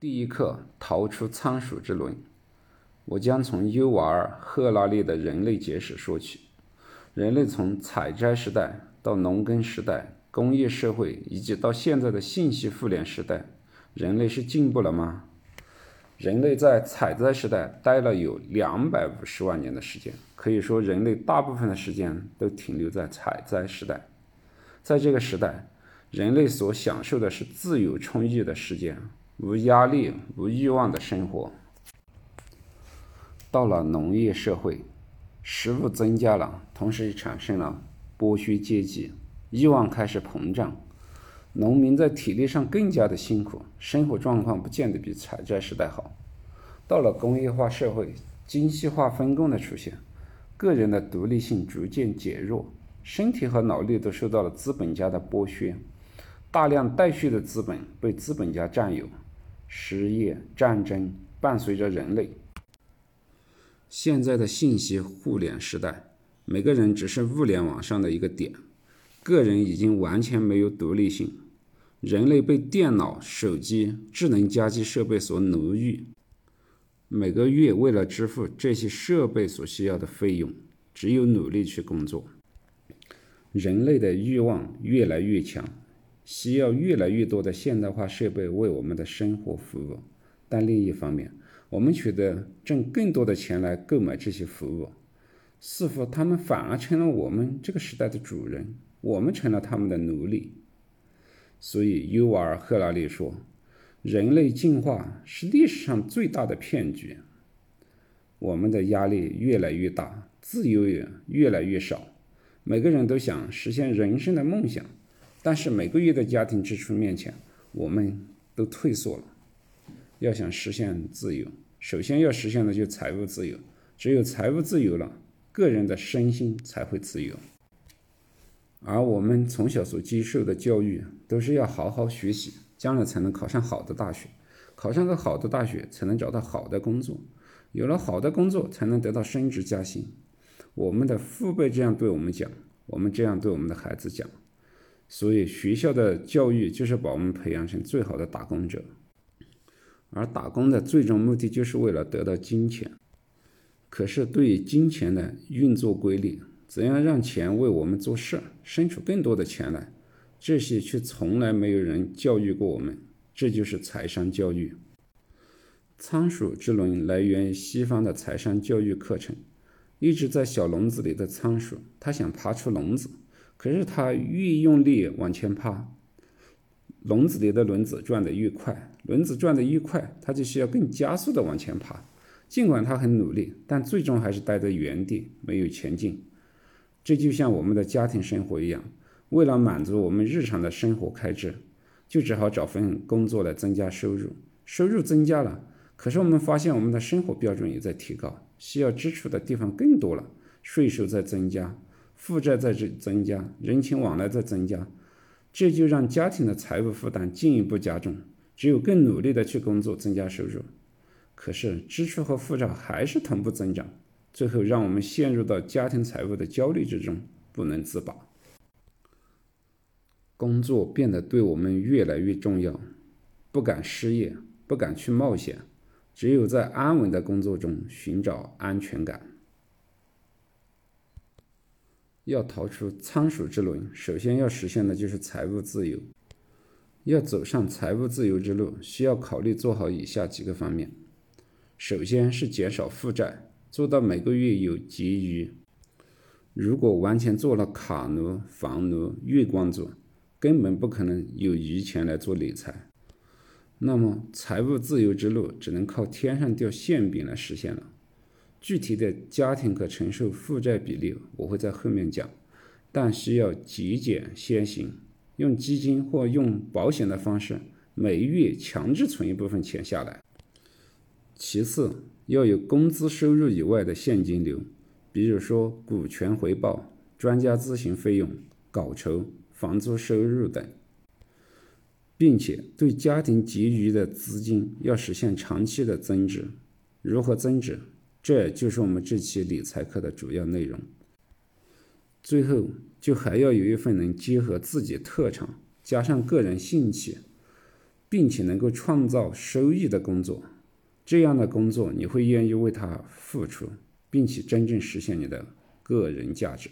第一课：逃出仓鼠之轮。我将从尤瓦尔·赫拉利的人类简史说起。人类从采摘时代到农耕时代、工业社会，以及到现在的信息互联时代，人类是进步了吗？人类在采摘时代待了有两百五十万年的时间，可以说人类大部分的时间都停留在采摘时代。在这个时代，人类所享受的是自由充裕的时间。无压力、无欲望的生活。到了农业社会，食物增加了，同时也产生了剥削阶级，欲望开始膨胀。农民在体力上更加的辛苦，生活状况不见得比采摘时代好。到了工业化社会，精细化分工的出现，个人的独立性逐渐减弱，身体和脑力都受到了资本家的剥削，大量待续的资本被资本家占有。失业、战争伴随着人类。现在的信息互联时代，每个人只是物联网上的一个点，个人已经完全没有独立性。人类被电脑、手机、智能家居设备所奴役，每个月为了支付这些设备所需要的费用，只有努力去工作。人类的欲望越来越强。需要越来越多的现代化设备为我们的生活服务，但另一方面，我们取得挣更多的钱来购买这些服务，似乎他们反而成了我们这个时代的主人，我们成了他们的奴隶。所以，尤瓦尔·赫拉利说：“人类进化是历史上最大的骗局。我们的压力越来越大，自由也越来越少，每个人都想实现人生的梦想。”但是每个月的家庭支出面前，我们都退缩了。要想实现自由，首先要实现的就是财务自由。只有财务自由了，个人的身心才会自由。而我们从小所接受的教育，都是要好好学习，将来才能考上好的大学，考上个好的大学才能找到好的工作，有了好的工作才能得到升职加薪。我们的父辈这样对我们讲，我们这样对我们的孩子讲。所以，学校的教育就是把我们培养成最好的打工者，而打工的最终目的就是为了得到金钱。可是，对于金钱的运作规律，怎样让钱为我们做事，生出更多的钱来，这些却从来没有人教育过我们。这就是财商教育。仓鼠之轮来源于西方的财商教育课程。一直在小笼子里的仓鼠，它想爬出笼子。可是它越用力往前爬，笼子里的轮子转得越快，轮子转得越快，它就需要更加速的往前爬。尽管它很努力，但最终还是待在原地，没有前进。这就像我们的家庭生活一样，为了满足我们日常的生活开支，就只好找份工作来增加收入。收入增加了，可是我们发现我们的生活标准也在提高，需要支出的地方更多了，税收在增加。负债在增增加，人情往来在增加，这就让家庭的财务负担进一步加重。只有更努力的去工作，增加收入，可是支出和负债还是同步增长，最后让我们陷入到家庭财务的焦虑之中，不能自拔。工作变得对我们越来越重要，不敢失业，不敢去冒险，只有在安稳的工作中寻找安全感。要逃出仓鼠之轮，首先要实现的就是财务自由。要走上财务自由之路，需要考虑做好以下几个方面：首先是减少负债，做到每个月有结余。如果完全做了卡奴、房奴、月光族，根本不可能有余钱来做理财。那么，财务自由之路只能靠天上掉馅饼来实现了。具体的家庭可承受负债比例，我会在后面讲，但需要节俭先行，用基金或用保险的方式，每月强制存一部分钱下来。其次，要有工资收入以外的现金流，比如说股权回报、专家咨询费用、稿酬、房租收入等，并且对家庭结余的资金要实现长期的增值。如何增值？这就是我们这期理财课的主要内容。最后，就还要有一份能结合自己特长，加上个人兴趣，并且能够创造收益的工作。这样的工作，你会愿意为它付出，并且真正实现你的个人价值。